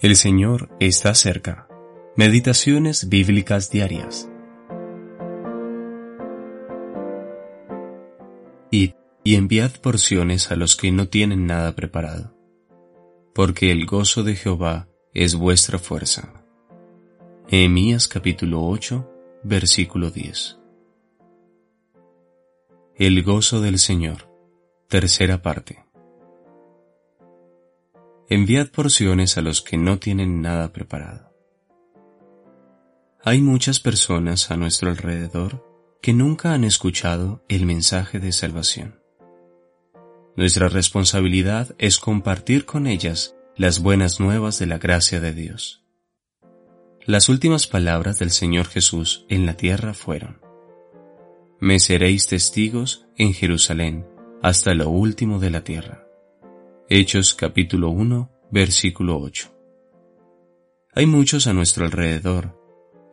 El Señor está cerca. Meditaciones bíblicas diarias. Id y enviad porciones a los que no tienen nada preparado, porque el gozo de Jehová es vuestra fuerza. Nehemías capítulo 8, versículo 10. El gozo del Señor. Tercera parte. Enviad porciones a los que no tienen nada preparado. Hay muchas personas a nuestro alrededor que nunca han escuchado el mensaje de salvación. Nuestra responsabilidad es compartir con ellas las buenas nuevas de la gracia de Dios. Las últimas palabras del Señor Jesús en la tierra fueron, Me seréis testigos en Jerusalén hasta lo último de la tierra. Hechos capítulo 1, versículo 8. Hay muchos a nuestro alrededor,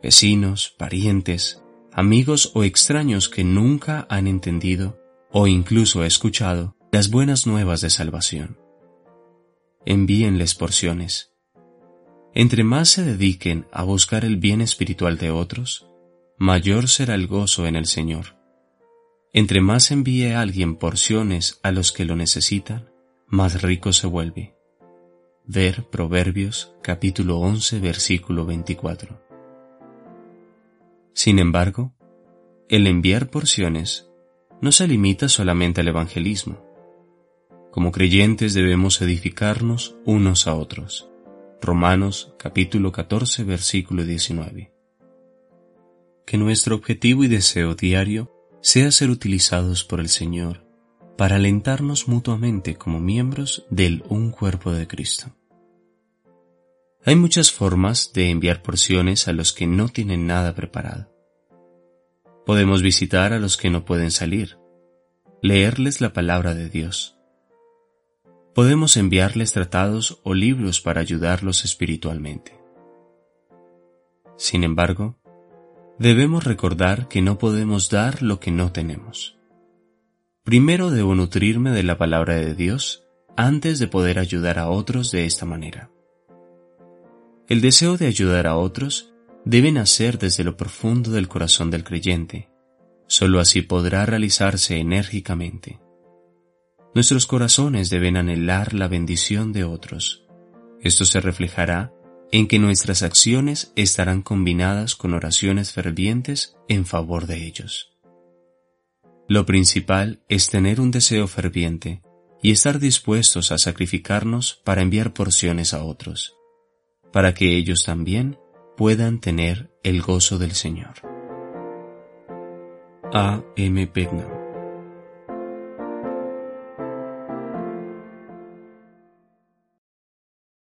vecinos, parientes, amigos o extraños que nunca han entendido o incluso escuchado las buenas nuevas de salvación. Envíenles porciones. Entre más se dediquen a buscar el bien espiritual de otros, mayor será el gozo en el Señor. Entre más envíe alguien porciones a los que lo necesitan, más rico se vuelve. Ver Proverbios capítulo 11 versículo 24. Sin embargo, el enviar porciones no se limita solamente al evangelismo. Como creyentes debemos edificarnos unos a otros. Romanos capítulo 14 versículo 19. Que nuestro objetivo y deseo diario sea ser utilizados por el Señor para alentarnos mutuamente como miembros del un cuerpo de Cristo. Hay muchas formas de enviar porciones a los que no tienen nada preparado. Podemos visitar a los que no pueden salir, leerles la palabra de Dios. Podemos enviarles tratados o libros para ayudarlos espiritualmente. Sin embargo, debemos recordar que no podemos dar lo que no tenemos. Primero debo nutrirme de la palabra de Dios antes de poder ayudar a otros de esta manera. El deseo de ayudar a otros debe nacer desde lo profundo del corazón del creyente. Solo así podrá realizarse enérgicamente. Nuestros corazones deben anhelar la bendición de otros. Esto se reflejará en que nuestras acciones estarán combinadas con oraciones fervientes en favor de ellos. Lo principal es tener un deseo ferviente y estar dispuestos a sacrificarnos para enviar porciones a otros, para que ellos también puedan tener el gozo del Señor. A. M. Pegna